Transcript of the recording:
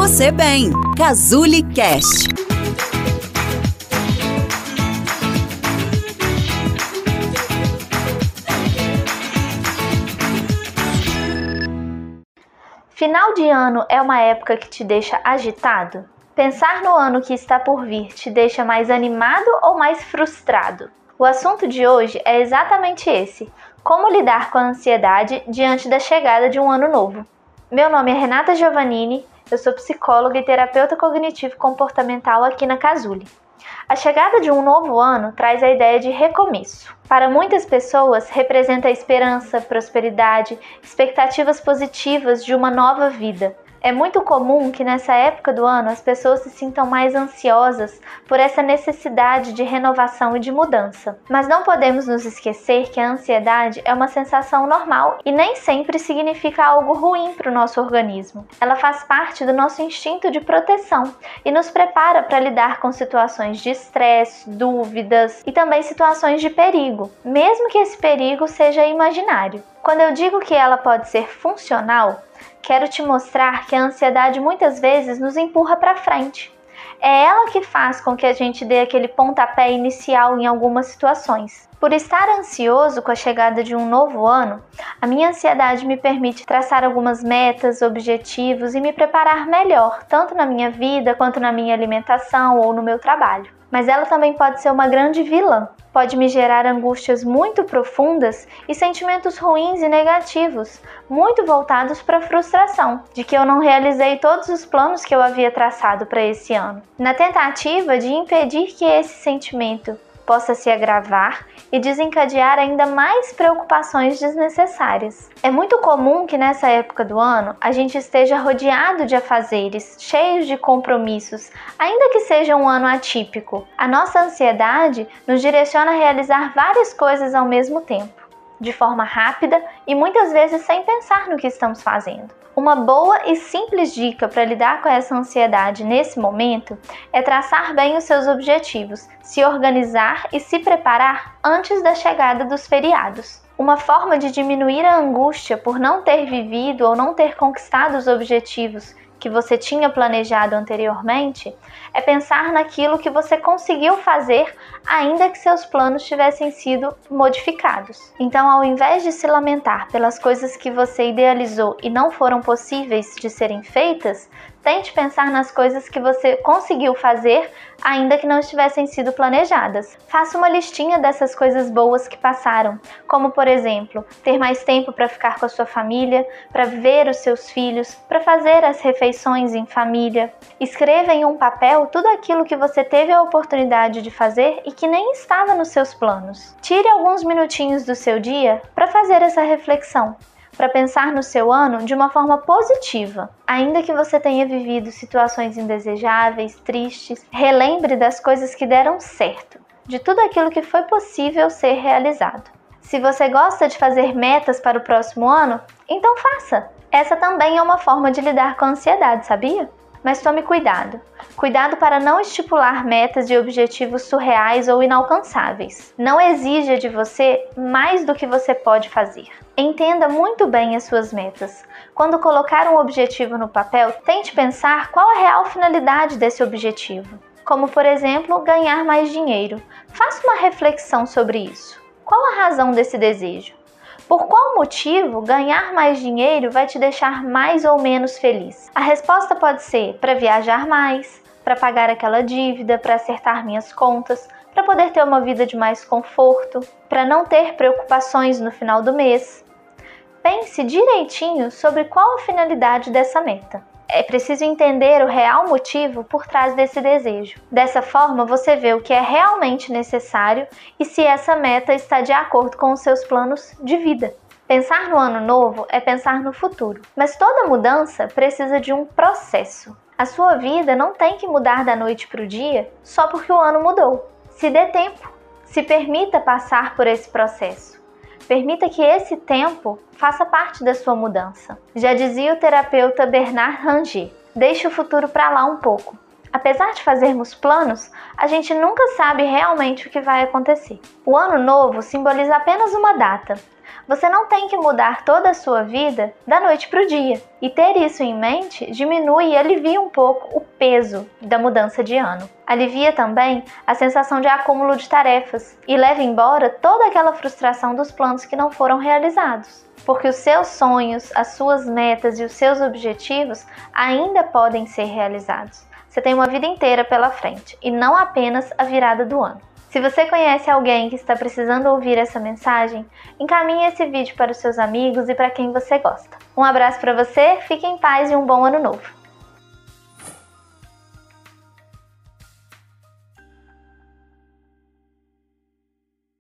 você bem. Cazuli Cast. Final de ano é uma época que te deixa agitado? Pensar no ano que está por vir te deixa mais animado ou mais frustrado? O assunto de hoje é exatamente esse: como lidar com a ansiedade diante da chegada de um ano novo. Meu nome é Renata Giovannini, eu sou psicóloga e terapeuta cognitivo comportamental aqui na Casule. A chegada de um novo ano traz a ideia de recomeço. Para muitas pessoas, representa a esperança, prosperidade, expectativas positivas de uma nova vida. É muito comum que nessa época do ano as pessoas se sintam mais ansiosas por essa necessidade de renovação e de mudança. Mas não podemos nos esquecer que a ansiedade é uma sensação normal e nem sempre significa algo ruim para o nosso organismo. Ela faz parte do nosso instinto de proteção e nos prepara para lidar com situações de estresse, dúvidas e também situações de perigo, mesmo que esse perigo seja imaginário. Quando eu digo que ela pode ser funcional, quero te mostrar que a ansiedade muitas vezes nos empurra para frente. É ela que faz com que a gente dê aquele pontapé inicial em algumas situações. Por estar ansioso com a chegada de um novo ano, a minha ansiedade me permite traçar algumas metas, objetivos e me preparar melhor, tanto na minha vida quanto na minha alimentação ou no meu trabalho mas ela também pode ser uma grande vilã. Pode me gerar angústias muito profundas e sentimentos ruins e negativos, muito voltados para a frustração de que eu não realizei todos os planos que eu havia traçado para esse ano, na tentativa de impedir que esse sentimento possa se agravar e desencadear ainda mais preocupações desnecessárias. É muito comum que nessa época do ano a gente esteja rodeado de afazeres, cheios de compromissos, ainda que seja um ano atípico. A nossa ansiedade nos direciona a realizar várias coisas ao mesmo tempo de forma rápida e muitas vezes sem pensar no que estamos fazendo. Uma boa e simples dica para lidar com essa ansiedade nesse momento é traçar bem os seus objetivos, se organizar e se preparar antes da chegada dos feriados. Uma forma de diminuir a angústia por não ter vivido ou não ter conquistado os objetivos que você tinha planejado anteriormente é pensar naquilo que você conseguiu fazer, ainda que seus planos tivessem sido modificados. Então, ao invés de se lamentar pelas coisas que você idealizou e não foram possíveis de serem feitas, Tente pensar nas coisas que você conseguiu fazer, ainda que não estivessem sido planejadas. Faça uma listinha dessas coisas boas que passaram, como por exemplo, ter mais tempo para ficar com a sua família, para ver os seus filhos, para fazer as refeições em família. Escreva em um papel tudo aquilo que você teve a oportunidade de fazer e que nem estava nos seus planos. Tire alguns minutinhos do seu dia para fazer essa reflexão para pensar no seu ano de uma forma positiva. Ainda que você tenha vivido situações indesejáveis, tristes, relembre das coisas que deram certo, de tudo aquilo que foi possível ser realizado. Se você gosta de fazer metas para o próximo ano, então faça! Essa também é uma forma de lidar com a ansiedade, sabia? Mas tome cuidado. Cuidado para não estipular metas e objetivos surreais ou inalcançáveis. Não exija de você mais do que você pode fazer. Entenda muito bem as suas metas. Quando colocar um objetivo no papel, tente pensar qual a real finalidade desse objetivo. Como, por exemplo, ganhar mais dinheiro. Faça uma reflexão sobre isso. Qual a razão desse desejo? Por qual motivo ganhar mais dinheiro vai te deixar mais ou menos feliz? A resposta pode ser para viajar mais, para pagar aquela dívida, para acertar minhas contas, para poder ter uma vida de mais conforto, para não ter preocupações no final do mês. Pense direitinho sobre qual a finalidade dessa meta. É preciso entender o real motivo por trás desse desejo. Dessa forma, você vê o que é realmente necessário e se essa meta está de acordo com os seus planos de vida. Pensar no ano novo é pensar no futuro, mas toda mudança precisa de um processo. A sua vida não tem que mudar da noite para o dia só porque o ano mudou. Se dê tempo, se permita passar por esse processo. Permita que esse tempo faça parte da sua mudança. Já dizia o terapeuta Bernard Ranger: deixe o futuro para lá um pouco. Apesar de fazermos planos, a gente nunca sabe realmente o que vai acontecer. O ano novo simboliza apenas uma data, Você não tem que mudar toda a sua vida da noite para o dia. E ter isso em mente diminui e alivia um pouco o peso da mudança de ano. Alivia também a sensação de acúmulo de tarefas e leva embora toda aquela frustração dos planos que não foram realizados. Porque os seus sonhos, as suas metas e os seus objetivos ainda podem ser realizados. Você tem uma vida inteira pela frente e não apenas a virada do ano. Se você conhece alguém que está precisando ouvir essa mensagem, encaminhe esse vídeo para os seus amigos e para quem você gosta. Um abraço para você, fique em paz e um bom ano novo!